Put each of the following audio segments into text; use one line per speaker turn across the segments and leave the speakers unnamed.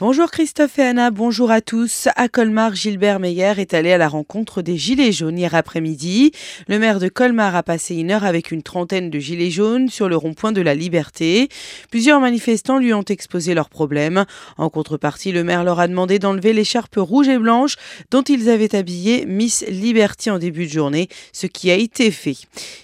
Bonjour Christophe et Anna, bonjour à tous. À Colmar, Gilbert Meyer est allé à la rencontre des Gilets jaunes hier après-midi. Le maire de Colmar a passé une heure avec une trentaine de Gilets jaunes sur le rond-point de la Liberté. Plusieurs manifestants lui ont exposé leurs problèmes. En contrepartie, le maire leur a demandé d'enlever l'écharpe rouge et blanche dont ils avaient habillé Miss Liberty en début de journée, ce qui a été fait.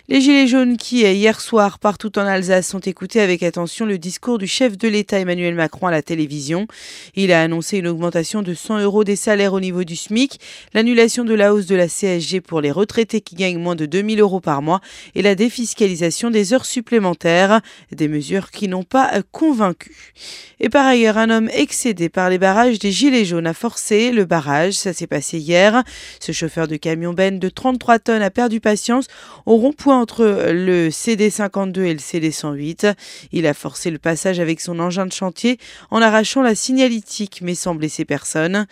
Les Gilets jaunes qui, hier soir, partout en Alsace, ont écouté avec attention le discours du chef de l'État Emmanuel Macron à la télévision. Il a annoncé une augmentation de 100 euros des salaires au niveau du SMIC, l'annulation de la hausse de la CSG pour les retraités qui gagnent moins de 2000 euros par mois et la défiscalisation des heures supplémentaires, des mesures qui n'ont pas convaincu. Et par ailleurs, un homme excédé par les barrages des Gilets jaunes a forcé le barrage. Ça s'est passé hier. Ce chauffeur de camion Ben de 33 tonnes a perdu patience au rond-point entre le CD52 et le CD108. Il a forcé le passage avec son engin de chantier en arrachant la mais sans blesser personne.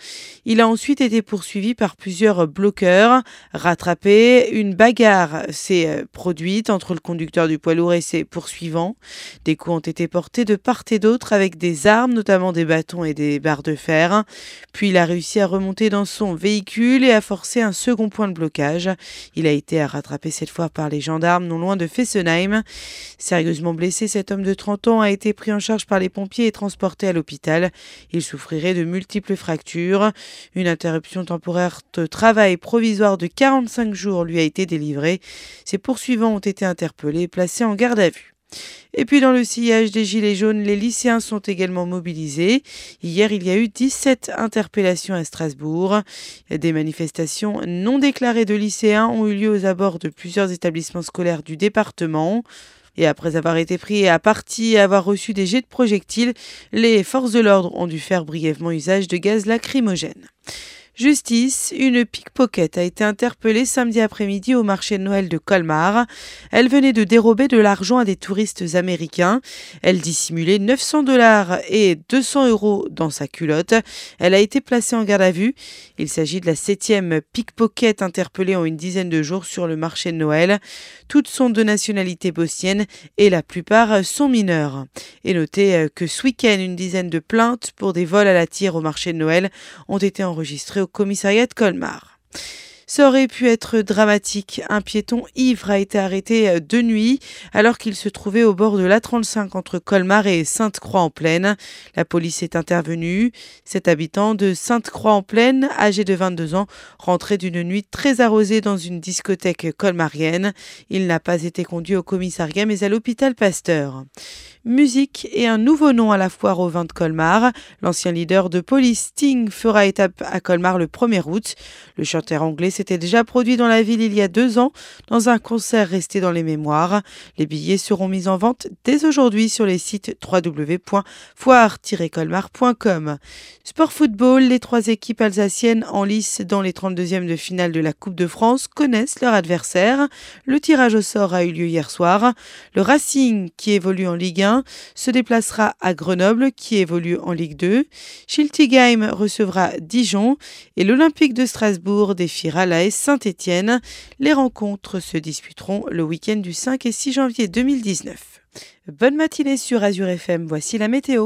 Il a ensuite été poursuivi par plusieurs bloqueurs, rattrapé. Une bagarre s'est euh, produite entre le conducteur du poids lourd et ses poursuivants. Des coups ont été portés de part et d'autre avec des armes, notamment des bâtons et des barres de fer. Puis il a réussi à remonter dans son véhicule et à forcer un second point de blocage. Il a été rattrapé cette fois par les gendarmes non loin de Fessenheim. Sérieusement blessé, cet homme de 30 ans a été pris en charge par les pompiers et transporté à l'hôpital. Il souffrirait de multiples fractures. Une interruption temporaire de travail provisoire de 45 jours lui a été délivrée. Ses poursuivants ont été interpellés et placés en garde à vue. Et puis dans le sillage des Gilets jaunes, les lycéens sont également mobilisés. Hier, il y a eu 17 interpellations à Strasbourg. Des manifestations non déclarées de lycéens ont eu lieu aux abords de plusieurs établissements scolaires du département. Et après avoir été pris à partie et avoir reçu des jets de projectiles, les forces de l'ordre ont dû faire brièvement usage de gaz lacrymogène. Justice, une pickpocket a été interpellée samedi après-midi au marché de Noël de Colmar. Elle venait de dérober de l'argent à des touristes américains. Elle dissimulait 900 dollars et 200 euros dans sa culotte. Elle a été placée en garde à vue. Il s'agit de la septième pickpocket interpellée en une dizaine de jours sur le marché de Noël. Toutes sont de nationalité bosnienne et la plupart sont mineurs. Et notez que ce week-end, une dizaine de plaintes pour des vols à la tire au marché de Noël ont été enregistrées commissariat de Colmar. Ça aurait pu être dramatique. Un piéton ivre a été arrêté euh, de nuit alors qu'il se trouvait au bord de l'A35 entre Colmar et Sainte-Croix-en-Plaine. La police est intervenue. Cet habitant de Sainte-Croix-en-Plaine, âgé de 22 ans, rentrait d'une nuit très arrosée dans une discothèque colmarienne. Il n'a pas été conduit au commissariat mais à l'hôpital Pasteur. Musique et un nouveau nom à la foire au vin de Colmar. L'ancien leader de police Sting fera étape à Colmar le 1er août. Le chanteur anglais s'était déjà produit dans la ville il y a deux ans dans un concert resté dans les mémoires. Les billets seront mis en vente dès aujourd'hui sur les sites www.foire-colmar.com. Sport football, les trois équipes alsaciennes en lice dans les 32e de finale de la Coupe de France connaissent leur adversaire. Le tirage au sort a eu lieu hier soir. Le Racing, qui évolue en Ligue 1, se déplacera à Grenoble qui évolue en Ligue 2. Schiltigheim recevra Dijon et l'Olympique de Strasbourg défiera la Saint-Étienne. Les rencontres se disputeront le week-end du 5 et 6 janvier 2019. Bonne matinée sur Azure FM, voici la météo.